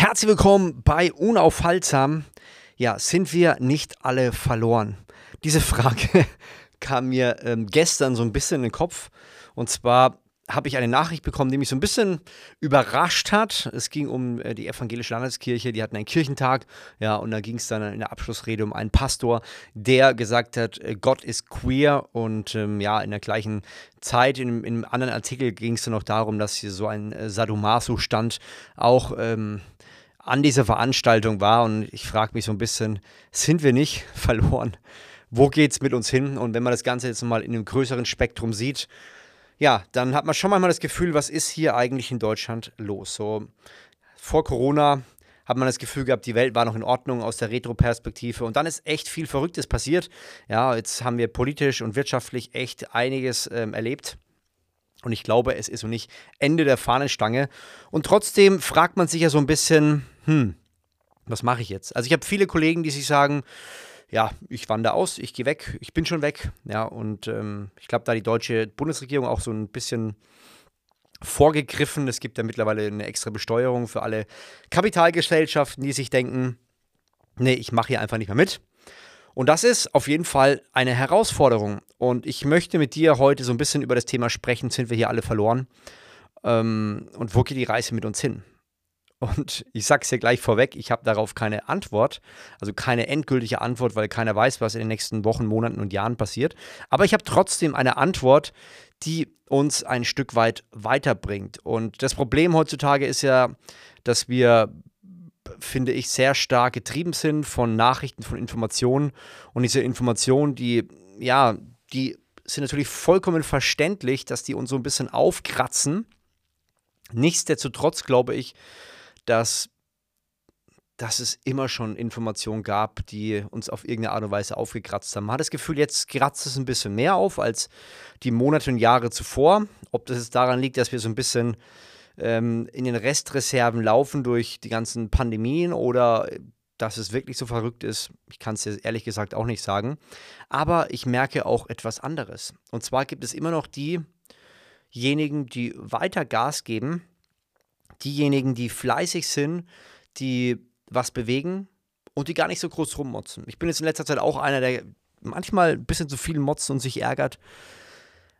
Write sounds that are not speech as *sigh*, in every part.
Herzlich willkommen bei Unaufhaltsam. Ja, sind wir nicht alle verloren? Diese Frage *laughs* kam mir ähm, gestern so ein bisschen in den Kopf. Und zwar habe ich eine Nachricht bekommen, die mich so ein bisschen überrascht hat. Es ging um äh, die evangelische Landeskirche, die hatten einen Kirchentag, ja, und da ging es dann in der Abschlussrede um einen Pastor, der gesagt hat, äh, Gott ist queer und ähm, ja, in der gleichen Zeit, in, in einem anderen Artikel ging es dann noch darum, dass hier so ein äh, Sadomaso-Stand auch ähm, an dieser Veranstaltung war und ich frage mich so ein bisschen, sind wir nicht *laughs* verloren? Wo geht es mit uns hin? Und wenn man das Ganze jetzt mal in einem größeren Spektrum sieht, ja, dann hat man schon manchmal das Gefühl, was ist hier eigentlich in Deutschland los? So vor Corona hat man das Gefühl gehabt, die Welt war noch in Ordnung aus der Retro-Perspektive und dann ist echt viel Verrücktes passiert. Ja, jetzt haben wir politisch und wirtschaftlich echt einiges ähm, erlebt. Und ich glaube, es ist noch nicht Ende der Fahnenstange. Und trotzdem fragt man sich ja so ein bisschen, hm, was mache ich jetzt? Also ich habe viele Kollegen, die sich sagen, ja, ich wandere aus, ich gehe weg, ich bin schon weg. Ja, und ähm, ich glaube, da die deutsche Bundesregierung auch so ein bisschen vorgegriffen. Es gibt ja mittlerweile eine extra Besteuerung für alle Kapitalgesellschaften, die sich denken, nee, ich mache hier einfach nicht mehr mit. Und das ist auf jeden Fall eine Herausforderung. Und ich möchte mit dir heute so ein bisschen über das Thema sprechen, sind wir hier alle verloren? Ähm, und wo geht die Reise mit uns hin? Und ich sage es dir gleich vorweg, ich habe darauf keine Antwort, also keine endgültige Antwort, weil keiner weiß, was in den nächsten Wochen, Monaten und Jahren passiert. Aber ich habe trotzdem eine Antwort, die uns ein Stück weit weiterbringt. Und das Problem heutzutage ist ja, dass wir, finde ich, sehr stark getrieben sind von Nachrichten, von Informationen. Und diese Informationen, die, ja, die sind natürlich vollkommen verständlich, dass die uns so ein bisschen aufkratzen. Nichtsdestotrotz glaube ich, dass, dass es immer schon Informationen gab, die uns auf irgendeine Art und Weise aufgekratzt haben. Man hat das Gefühl, jetzt kratzt es ein bisschen mehr auf als die Monate und Jahre zuvor. Ob das jetzt daran liegt, dass wir so ein bisschen ähm, in den Restreserven laufen durch die ganzen Pandemien oder dass es wirklich so verrückt ist, ich kann es dir ehrlich gesagt auch nicht sagen. Aber ich merke auch etwas anderes. Und zwar gibt es immer noch diejenigen, die weiter Gas geben diejenigen, die fleißig sind, die was bewegen und die gar nicht so groß rummotzen. Ich bin jetzt in letzter Zeit auch einer, der manchmal ein bisschen zu viel motzt und sich ärgert.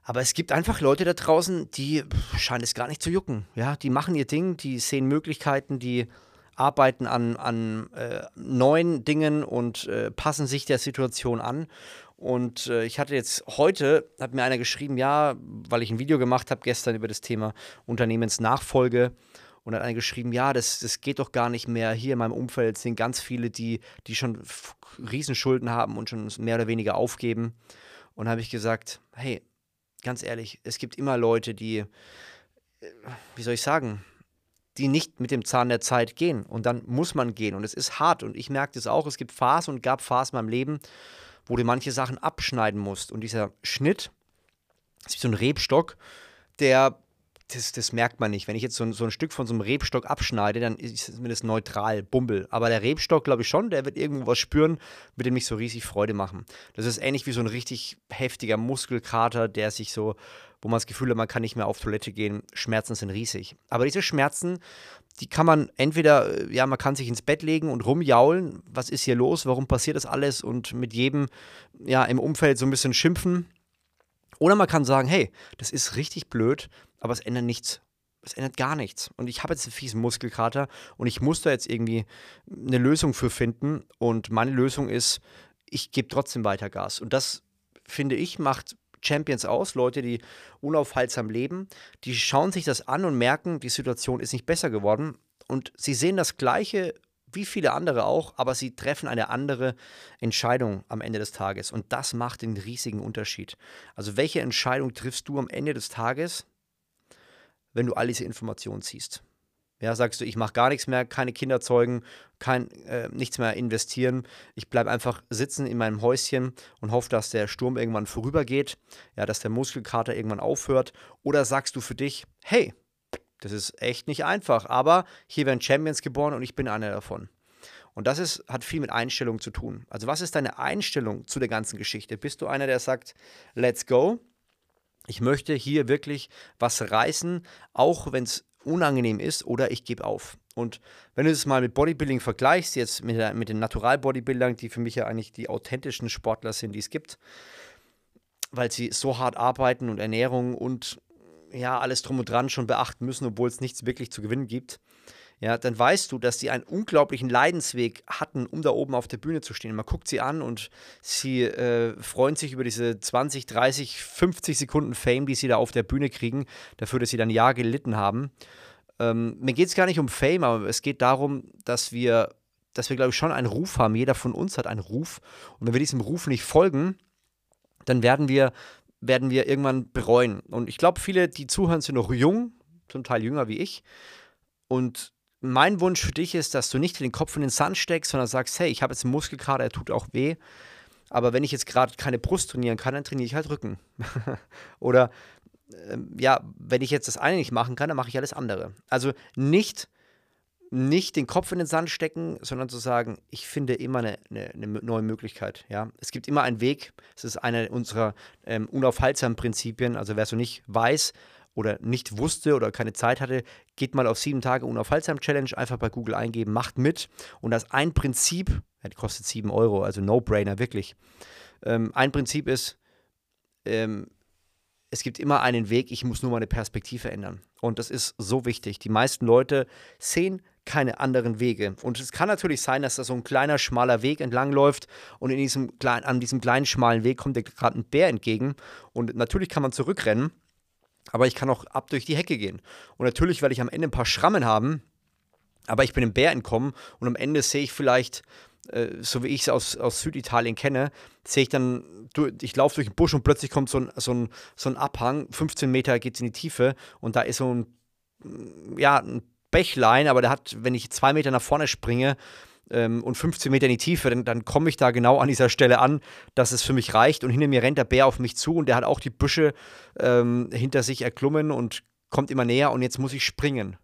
Aber es gibt einfach Leute da draußen, die scheinen es gar nicht zu jucken. Ja, die machen ihr Ding, die sehen Möglichkeiten, die arbeiten an, an äh, neuen Dingen und äh, passen sich der Situation an. Und äh, ich hatte jetzt heute, hat mir einer geschrieben, ja, weil ich ein Video gemacht habe gestern über das Thema Unternehmensnachfolge und hat einer geschrieben, ja, das, das geht doch gar nicht mehr. Hier in meinem Umfeld sind ganz viele, die, die schon Riesenschulden haben und schon mehr oder weniger aufgeben. Und habe ich gesagt, hey, ganz ehrlich, es gibt immer Leute, die, äh, wie soll ich sagen, die nicht mit dem Zahn der Zeit gehen. Und dann muss man gehen. Und es ist hart. Und ich merke das auch. Es gibt Phasen und gab Phasen in meinem Leben, wo du manche Sachen abschneiden musst. Und dieser Schnitt ist wie so ein Rebstock, der das, das, merkt man nicht. Wenn ich jetzt so, so, ein Stück von so einem Rebstock abschneide, dann ist es zumindest neutral, Bumbel. Aber der Rebstock, glaube ich schon, der wird irgendwo was spüren, wird nicht so riesig Freude machen. Das ist ähnlich wie so ein richtig heftiger Muskelkater, der sich so, wo man das Gefühl hat, man kann nicht mehr auf Toilette gehen. Schmerzen sind riesig. Aber diese Schmerzen, die kann man entweder, äh, ja, man kann sich ins Bett legen und rumjaulen. Was ist hier los? Warum passiert das alles? Und mit jedem, ja, im Umfeld so ein bisschen schimpfen. Oder man kann sagen, hey, das ist richtig blöd aber es ändert nichts. Es ändert gar nichts. Und ich habe jetzt einen fiesen Muskelkater und ich muss da jetzt irgendwie eine Lösung für finden. Und meine Lösung ist, ich gebe trotzdem weiter Gas. Und das, finde ich, macht Champions aus, Leute, die unaufhaltsam leben, die schauen sich das an und merken, die Situation ist nicht besser geworden. Und sie sehen das Gleiche wie viele andere auch, aber sie treffen eine andere Entscheidung am Ende des Tages. Und das macht den riesigen Unterschied. Also welche Entscheidung triffst du am Ende des Tages? wenn du all diese Informationen ziehst. Ja, sagst du, ich mache gar nichts mehr, keine Kinder zeugen, kein, äh, nichts mehr investieren. Ich bleibe einfach sitzen in meinem Häuschen und hoffe, dass der Sturm irgendwann vorübergeht, ja, dass der Muskelkater irgendwann aufhört. Oder sagst du für dich, hey, das ist echt nicht einfach, aber hier werden Champions geboren und ich bin einer davon. Und das ist, hat viel mit Einstellung zu tun. Also, was ist deine Einstellung zu der ganzen Geschichte? Bist du einer, der sagt, let's go? Ich möchte hier wirklich was reißen, auch wenn es unangenehm ist oder ich gebe auf. Und wenn du es mal mit Bodybuilding vergleichst, jetzt mit, der, mit den Natural-Bodybuildern, die für mich ja eigentlich die authentischen Sportler sind, die es gibt, weil sie so hart arbeiten und Ernährung und ja, alles drum und dran schon beachten müssen, obwohl es nichts wirklich zu gewinnen gibt, ja, dann weißt du, dass sie einen unglaublichen Leidensweg hatten, um da oben auf der Bühne zu stehen. Man guckt sie an und sie äh, freuen sich über diese 20, 30, 50 Sekunden Fame, die sie da auf der Bühne kriegen, dafür, dass sie dann Jahr gelitten haben. Ähm, mir geht es gar nicht um Fame, aber es geht darum, dass wir, dass wir, glaube ich, schon einen Ruf haben. Jeder von uns hat einen Ruf. Und wenn wir diesem Ruf nicht folgen, dann werden wir, werden wir irgendwann bereuen. Und ich glaube, viele, die zuhören, sind noch jung, zum Teil jünger wie ich. Und mein Wunsch für dich ist, dass du nicht den Kopf in den Sand steckst, sondern sagst, hey, ich habe jetzt einen Muskelkater, er tut auch weh. Aber wenn ich jetzt gerade keine Brust trainieren kann, dann trainiere ich halt Rücken. *laughs* Oder ähm, ja, wenn ich jetzt das eine nicht machen kann, dann mache ich alles andere. Also nicht, nicht den Kopf in den Sand stecken, sondern zu sagen, ich finde immer eine, eine, eine neue Möglichkeit. Ja? Es gibt immer einen Weg. Es ist eine unserer ähm, unaufhaltsamen Prinzipien. Also wer so nicht weiß, oder nicht wusste oder keine Zeit hatte, geht mal auf sieben Tage unaufhaltsam Challenge, einfach bei Google eingeben, macht mit. Und das ein Prinzip, die kostet sieben Euro, also No-Brainer, wirklich. Ähm, ein Prinzip ist, ähm, es gibt immer einen Weg, ich muss nur meine Perspektive ändern. Und das ist so wichtig. Die meisten Leute sehen keine anderen Wege. Und es kann natürlich sein, dass da so ein kleiner, schmaler Weg entlang läuft und in diesem, an diesem kleinen, schmalen Weg kommt dir gerade ein Bär entgegen. Und natürlich kann man zurückrennen aber ich kann auch ab durch die Hecke gehen. Und natürlich werde ich am Ende ein paar Schrammen haben, aber ich bin dem Bär entkommen und am Ende sehe ich vielleicht, äh, so wie ich es aus, aus Süditalien kenne, sehe ich dann, ich laufe durch den Busch und plötzlich kommt so ein, so ein, so ein Abhang, 15 Meter geht es in die Tiefe und da ist so ein, ja, ein Bächlein, aber der hat, wenn ich zwei Meter nach vorne springe, ähm, und 15 Meter in die Tiefe, dann, dann komme ich da genau an dieser Stelle an, dass es für mich reicht. Und hinter mir rennt der Bär auf mich zu und der hat auch die Büsche ähm, hinter sich erklommen und kommt immer näher und jetzt muss ich springen.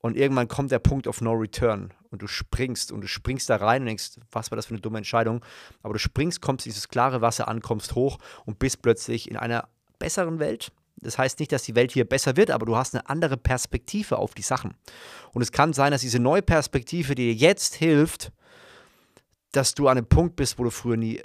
Und irgendwann kommt der Punkt of No Return und du springst und du springst da rein und denkst, was war das für eine dumme Entscheidung? Aber du springst, kommst dieses klare Wasser an, kommst hoch und bist plötzlich in einer besseren Welt, das heißt nicht, dass die Welt hier besser wird, aber du hast eine andere Perspektive auf die Sachen. Und es kann sein, dass diese neue Perspektive dir jetzt hilft, dass du an einem Punkt bist, wo du früher nie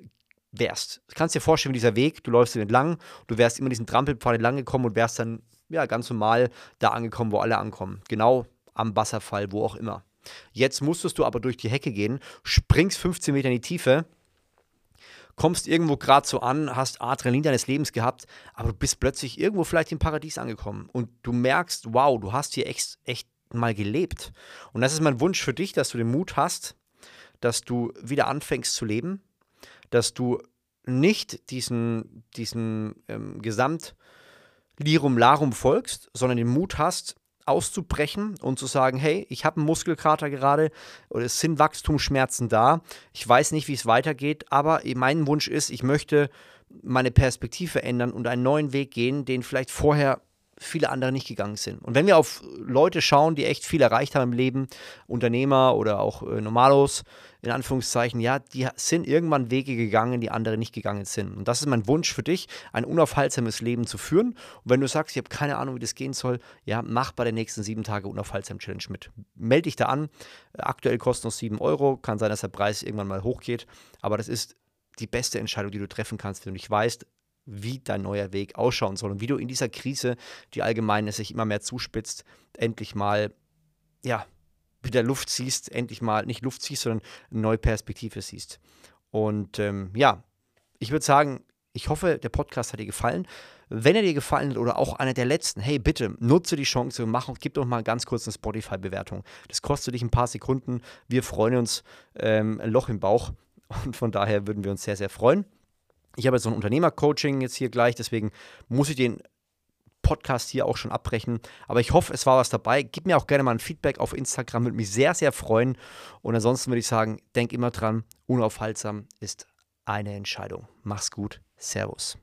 wärst. Du kannst dir vorstellen, wie dieser Weg, du läufst ihn entlang, du wärst immer diesen Trampelpfad entlang gekommen und wärst dann ja ganz normal da angekommen, wo alle ankommen. Genau am Wasserfall, wo auch immer. Jetzt musstest du aber durch die Hecke gehen, springst 15 Meter in die Tiefe kommst irgendwo gerade so an, hast Adrenalin deines Lebens gehabt, aber du bist plötzlich irgendwo vielleicht im Paradies angekommen und du merkst, wow, du hast hier echt, echt mal gelebt. Und das ist mein Wunsch für dich, dass du den Mut hast, dass du wieder anfängst zu leben, dass du nicht diesen, diesen ähm, Gesamt Lirum Larum folgst, sondern den Mut hast, auszubrechen und zu sagen, hey, ich habe einen Muskelkater gerade oder es sind Wachstumsschmerzen da. Ich weiß nicht, wie es weitergeht, aber mein Wunsch ist, ich möchte meine Perspektive ändern und einen neuen Weg gehen, den vielleicht vorher viele andere nicht gegangen sind. Und wenn wir auf Leute schauen, die echt viel erreicht haben im Leben, Unternehmer oder auch äh, Normalos, in Anführungszeichen, ja, die sind irgendwann Wege gegangen, die andere nicht gegangen sind. Und das ist mein Wunsch für dich, ein unaufhaltsames Leben zu führen. Und wenn du sagst, ich habe keine Ahnung, wie das gehen soll, ja, mach bei der nächsten sieben Tage unaufhaltsam Challenge mit. Meld dich da an. Aktuell kostet es 7 Euro. Kann sein, dass der Preis irgendwann mal hochgeht. Aber das ist die beste Entscheidung, die du treffen kannst, wenn du nicht weißt, wie dein neuer Weg ausschauen soll und wie du in dieser Krise, die allgemein sich immer mehr zuspitzt, endlich mal, ja, wieder Luft siehst, endlich mal nicht Luft siehst, sondern eine neue Perspektive siehst. Und ähm, ja, ich würde sagen, ich hoffe, der Podcast hat dir gefallen. Wenn er dir gefallen hat oder auch einer der letzten, hey, bitte nutze die Chance, mach, gib doch mal ganz kurz eine Spotify-Bewertung. Das kostet dich ein paar Sekunden. Wir freuen uns, ähm, ein Loch im Bauch. Und von daher würden wir uns sehr, sehr freuen. Ich habe jetzt so ein Unternehmercoaching jetzt hier gleich, deswegen muss ich den Podcast hier auch schon abbrechen. Aber ich hoffe, es war was dabei. Gib mir auch gerne mal ein Feedback auf Instagram, würde mich sehr, sehr freuen. Und ansonsten würde ich sagen, denk immer dran, unaufhaltsam ist eine Entscheidung. Mach's gut. Servus.